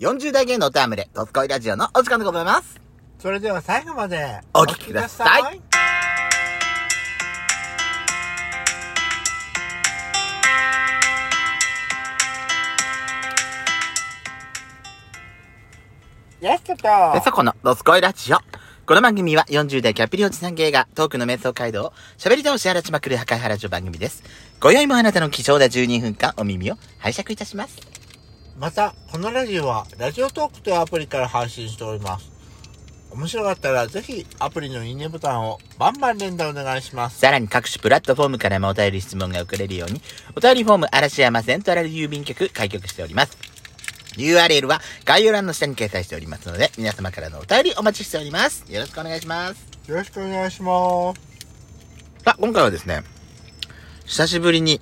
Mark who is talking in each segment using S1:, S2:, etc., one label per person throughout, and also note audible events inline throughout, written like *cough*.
S1: 40代芸能タームレ、ドスコイラジオのお時間でございます。
S2: それでは最後まで
S1: お聞きください
S2: やすこと
S1: で、そこのドスコイラジオ。この番組は40代キャピリおじさん芸がトークの瞑想街道を喋り倒し荒らちまくる破壊原女番組です。今宵もあなたの貴重な12分間お耳を拝借いたします。
S2: また、このラジオは、ラジオトークというアプリから配信しております。面白かったら、ぜひ、アプリのいいねボタンをバンバン連打お願いします。
S1: さらに各種プラットフォームからもお便り質問が送れるように、お便りフォーム嵐山セントラル郵便局開局しております。URL は概要欄の下に掲載しておりますので、皆様からのお便りお待ちしております。よろしくお願いします。
S2: よろしくお願いします。
S1: さあ、今回はですね、久しぶりに、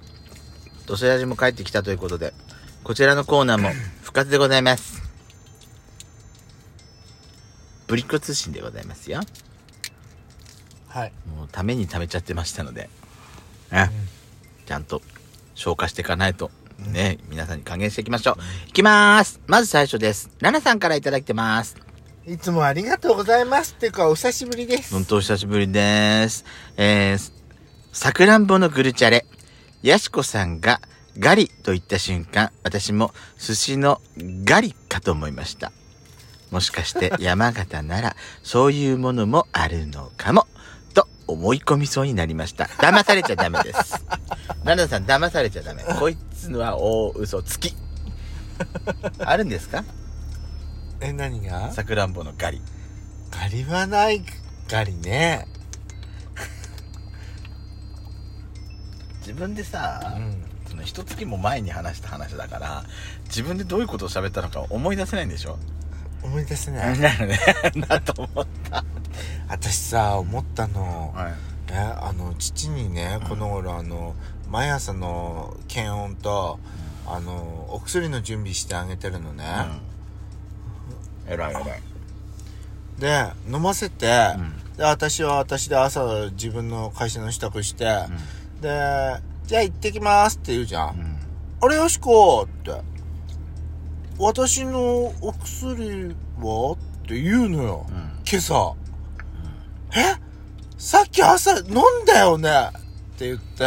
S1: ドセラジも帰ってきたということで、こちらのコーナーも復活でございます。ブリッコ通信でございますよ。
S2: はい。
S1: もうために貯めちゃってましたので、ね、ちゃんと消化していかないと、ね、皆さんに還元していきましょう。いきまーす。まず最初です。ラナさんからいただいてます。
S2: いつもありがとうございます。っていうか、お久しぶりです。
S1: 本当お久しぶりです。えー、さくらんぼのグルチャレ。やしこさんがガリと言った瞬間、私も寿司のガリかと思いました。もしかして山形ならそういうものもあるのかも。と思い込みそうになりました。騙されちゃダメです。ナナさん騙されちゃダメ。こいつのは大嘘つき。あるんですか？
S2: え、何が？
S1: さくらんぼのガリ。
S2: ガリはないガリね。
S1: 自分でさ、
S2: うん。
S1: その一月も前に話した話だから自分でどういうことを喋ったのか思い出せないんでしょ？
S2: 思い出せな。
S1: ないるね。*laughs* だと思った。
S2: 私さ、思ったの。
S1: はい。
S2: ね、あの、父にね、この頃、あの、毎朝の検温と、あの、お薬の準備してあげてるのね。
S1: うん。偉い偉い。
S2: で、飲ませて、
S1: うん。
S2: で、私は私で朝自分の会社の支度して、で、じゃあ行ってきますって言うじゃん。
S1: うん
S2: あれよしこって。私のお薬は？って言うのよ。
S1: うん
S2: 今朝。え？さっき朝飲んだよね？って言って、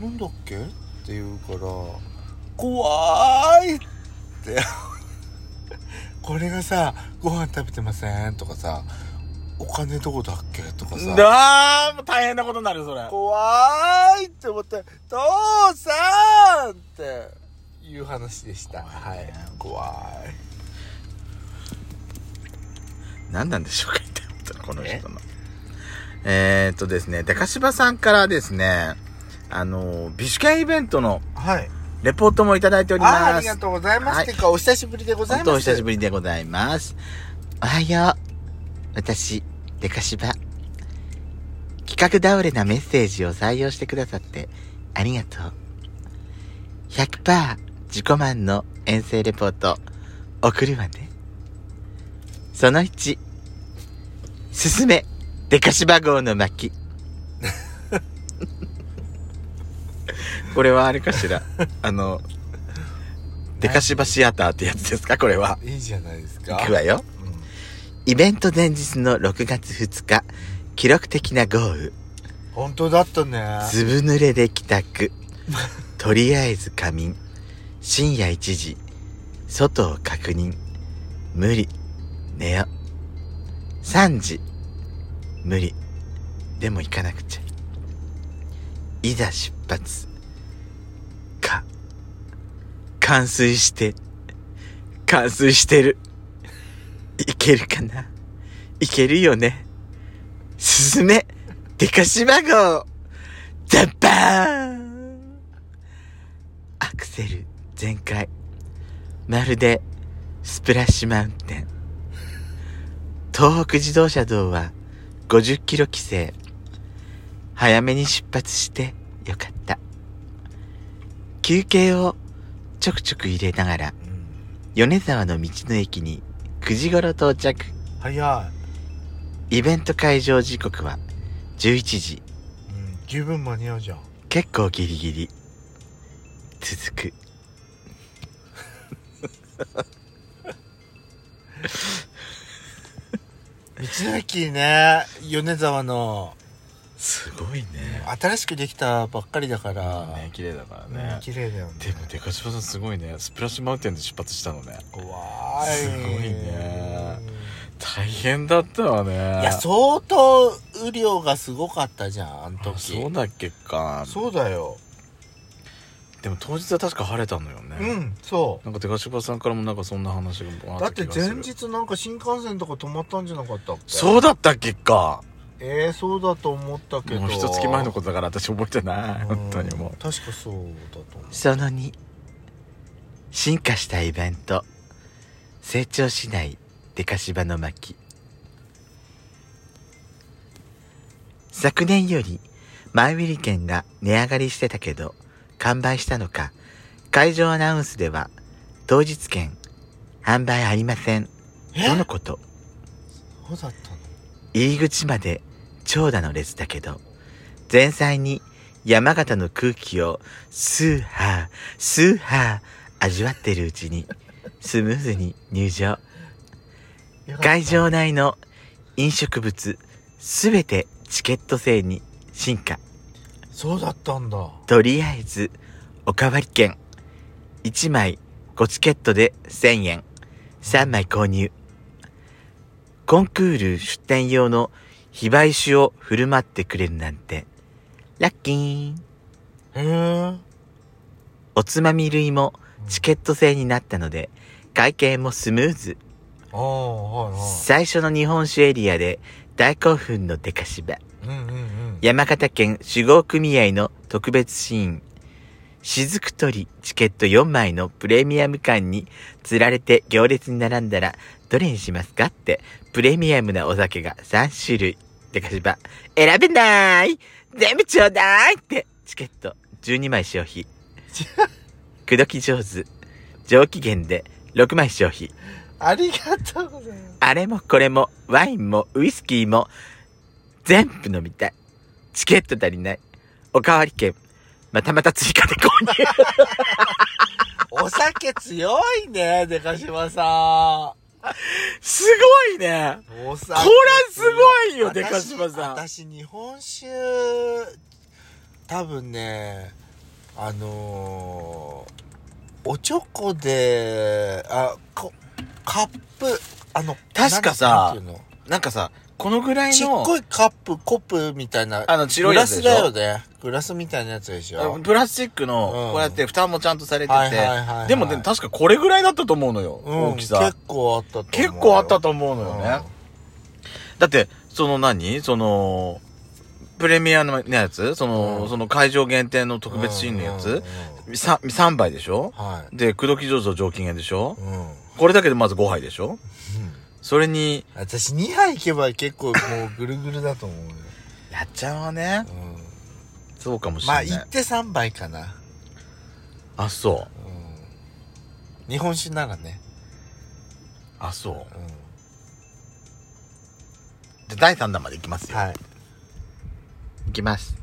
S2: 飲んだっけ？って言うから、怖いって。*laughs* これがさ、ご飯食べてません？とかさ、お金どこだっけ？とかさ。
S1: だーもう大変なことになるそれ
S2: 怖いって思って、父さんっていう話でした。
S1: 怖いね
S2: はい。怖い。
S1: 何なんでしょうか一体この人のえー、っとですねでかしばさんからですねあの美酒券イベントの
S2: はい。
S1: レポートもいただいており
S2: あ
S1: ます
S2: ありがとうございます。
S1: はい
S2: てか、お久しぶりでございます。
S1: お久しぶりでございます。おはよう。私、デカシバ。企画倒れなメッセージを採用してくださってありがとう。100%自己満の遠征レポート送るわね。その1、進め、デカシバ号の巻。*laughs* これはあれかしら？あの、デカシバシアターってやつですか？これは。
S2: いいじゃないですか。
S1: 行くわよ。
S2: うん
S1: イベント前日の6月2日、記録的な豪雨。
S2: 本当だったね。
S1: ずぶ濡れで帰宅。*laughs* とりあえず仮眠。深夜1時。外を確認。無理。寝よ。3時。無理。でも行かなくちゃ。いざ出発。か。冠水して。冠水してる。いけるかな？いけるよね？進め。デカシマ号ジャパンアクセル全開。まるでスプラッシュマウンテン。東北自動車道は50キロ規制。早めに出発してよかった。休憩をちょくちょく入れながら米沢の道の駅に9時頃到着。
S2: 早い。
S1: イベント会場時刻は11時。
S2: うん、十分間に合うじゃん。
S1: 結構ギリギリ。続く。
S2: 道の駅ね米沢の
S1: すごいね
S2: 新しくできたばっかりだから、
S1: ね綺麗だから
S2: ね。
S1: ね
S2: 綺麗だよね。
S1: でもデカシバさんすごいね。スプラッシュマウンテンで出発したのね。
S2: 怖い。
S1: すごいね。大変だったわね。
S2: いや相当雨量がすごかったじゃんあの
S1: あ
S2: 時
S1: そうだっけか。
S2: そうだよ。
S1: でも当日は確か晴れたのよね。
S2: うんそ
S1: なんかデカシバさんからもなんかそんな話が
S2: だって前日なんか新幹線とか止まったんじゃなかったっけ？
S1: そうだったっけか
S2: ええそうだと思ったけど。
S1: もう一月前のことだから私覚えてない。
S2: うん。
S1: 本当にもう。
S2: 確かそうだと思う。
S1: その2進化したイベント。成長しないデカシバの巻。昨年より前売り券が値上がりしてたけど完売したのか会場アナウンスでは当日券販売ありません。
S2: え？
S1: とのこと？
S2: そうだったの？
S1: 入り口まで長蛇の列だけど、前菜に山形の空気をスーハー、スーハー味わってるうちに、スムーズに入場。会場内の飲食物すべてチケット制に進化。
S2: そうだったんだ
S1: とりあえず、おかわり券。1枚5チケットで1000円。3枚購入。コンクール出展用の非売酒を振る舞ってくれるなんて、ラッキーン。
S2: へえ
S1: おつまみ類もチケット制になったので、会計もスムーズ。
S2: ああはいはい
S1: 最初の日本酒エリアで大興奮のデカシバ。
S2: うんうんうん
S1: 山形県守護組合の特別シーン。雫取りチケット4枚のプレミアム館に釣られて行列に並んだらどれにしますかってプレミアムなお酒が3種類。でかしば、選べない全部ちょうだいってチケット12枚消費。*laughs* 口説き上手。上機嫌で6枚消費。
S2: ありがとうございます
S1: あれもこれもワインもウイスキーも全部飲みたい。チケット足りない。おかわり券。またまた追加で購入。*laughs*
S2: お酒強いねでかしまさ *laughs*
S1: すごいね。これすごいよ
S2: 私
S1: でかしまさん。
S2: 私日本酒多分ねあのー、おちょこであこカップあの
S1: 確かさ
S2: なん
S1: かさ、このぐらい
S2: ちっ
S1: の、
S2: こいカップコップみたいな
S1: あの白い
S2: グラス
S1: やつでしょ？
S2: だよね。グラスみたいなやつでしょ
S1: プラスチックの、
S2: うん。
S1: こうやって蓋もちゃんとされてて、
S2: い
S1: でもね、確かこれぐらいだったと思うのよ、
S2: うん。
S1: 大きさ。
S2: 結。構あったと思う
S1: 結構あったと思うのよ
S2: うん。
S1: ね。だって、その何？その、プレミアムのやつ？その、
S2: うん。
S1: その会場限定の特別シーンのやつ？
S2: うんうんうん
S1: ?3、三杯でしょ？
S2: はい。
S1: で、口説き上手上機嫌でしょ？
S2: うん。
S1: これだけでまず5杯でしょ？それに、
S2: 私2杯いけば結構もうぐるぐるだと思うよ、
S1: やっちゃうわね。
S2: う
S1: そうかもし
S2: ん、まあ
S1: れない。
S2: 行って3杯かな、
S1: あ、そう。
S2: うん、日本酒ならね、
S1: あ、そう。
S2: う
S1: で、第3弾までいきます
S2: ん、
S1: よ。
S2: はい
S1: いきます。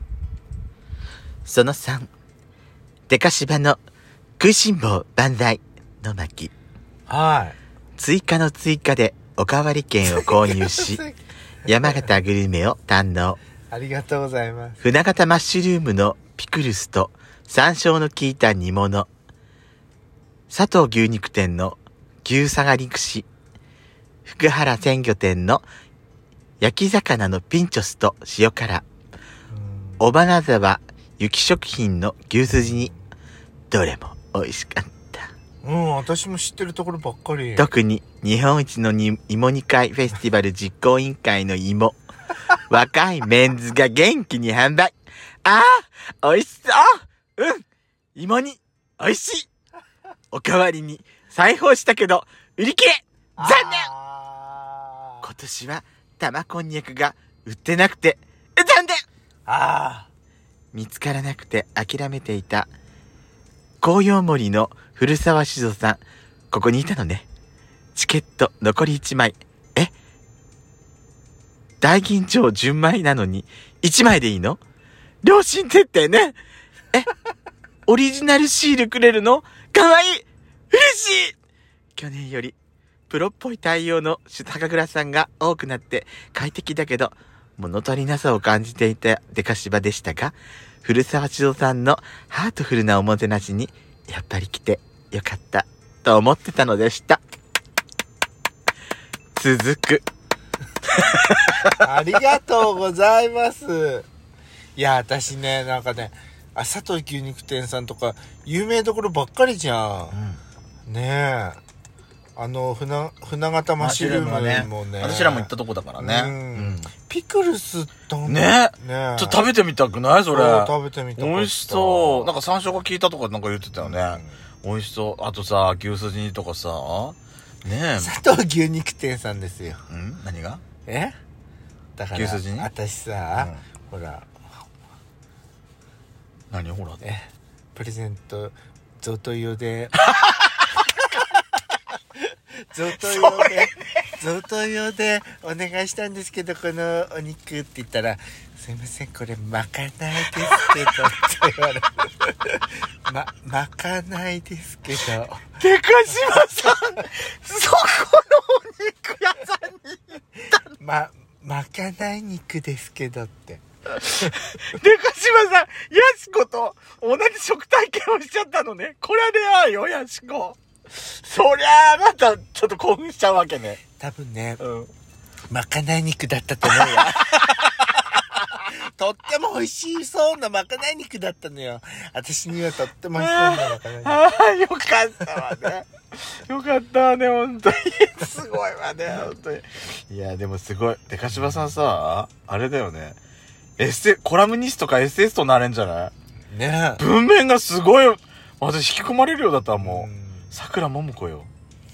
S1: その3。デカシバの食いしん坊万歳の巻。
S2: はい
S1: 追加の追加でおかわり券を購入し、*laughs* 山形グルメを堪能。
S2: ありがとうございます
S1: 船形マッシュルームのピクルスと山椒の効いた煮物。佐藤牛肉店の牛下がり串。福原鮮魚店の焼き魚のピンチョスと塩辛。小花沢雪食品の牛すじ煮。どれも美味しかった。
S2: うん私も知ってるところばっかり。
S1: 特に日本一のに芋煮会フェスティバル実行委員会の芋。*laughs* 若いメンズが元気に販売。ああ美味しそう。うん芋煮美味しい。おかわりに裁縫したけど、売り切れ。残念。今年は玉こんにゃくが売ってなくて、残念。
S2: あ
S1: 見つからなくて諦めていた紅葉森の古沢酒造さん。ここにいたのね。チケット残り1枚。え？大吟醸純米なのに1枚でいいの？良心設定ね。え？オリジナルシールくれるの？かわい。い嬉しい。去年よりプロっぽい対応の酒蔵さんが多くなって快適だけど物足りなさを感じていたデカシバでしたが、古沢千代さんのハートフルなおもてなしにやっぱり来てよかったと思ってたのでした。続く。
S2: ありがとうございます。いや、私ね、なんかね、あ、佐藤牛肉店さんとか、有名どころばっかりじゃん。ねえ。あの、船、船形マッシュルームもね。
S1: 私らも行ったとこだからね。
S2: う
S1: うんん。
S2: ピクルスどん
S1: ね。
S2: ね。
S1: ちょっと食べてみたくない？それ。
S2: 食べてみた
S1: 美味しそう。なんか山椒が効いたとかなんか言ってたよね。美味しそう。あとさ、牛すじ煮とかさ、ね
S2: 佐藤牛肉店さんですよ。
S1: え。ん？何が？
S2: え？だから、
S1: 牛すじに？
S2: 私さ、ほら、
S1: 何？ほら。
S2: え、プレゼント、贈答用で、*laughs* 贈答用で、贈答用でお願いしたんですけど、このお肉って言ったら、すいません、これ、まかないですけど、って言われて。*laughs* ま、まかないですけど。
S1: でかしまさん、そこのお肉屋さんに。
S2: ま、まかない肉ですけどって。*laughs*
S1: でかしまさん、ヤシコと同じ食体験をしちゃったのね。これはレアよ、ヤシコ。そりゃあ、また、ちょっと興奮しちゃうわけね。
S2: 多分ね、
S1: うん。
S2: まかない肉だったと思うよ。*laughs* とっても美味しそうなまかない肉だったのよ。私にはとっても美味しそうなまかない肉。
S1: ああ、よかったわね。よかったわね、本当に。すごいわね、本当に。いや、でもすごい。でかしばさんさ、あれだよね。エッセ、コラムニストかエッセイストになれんじゃない？
S2: ねえ。
S1: 文面がすごい、私引き込まれるようだったわもう。
S2: うん
S1: 桜ももこよ。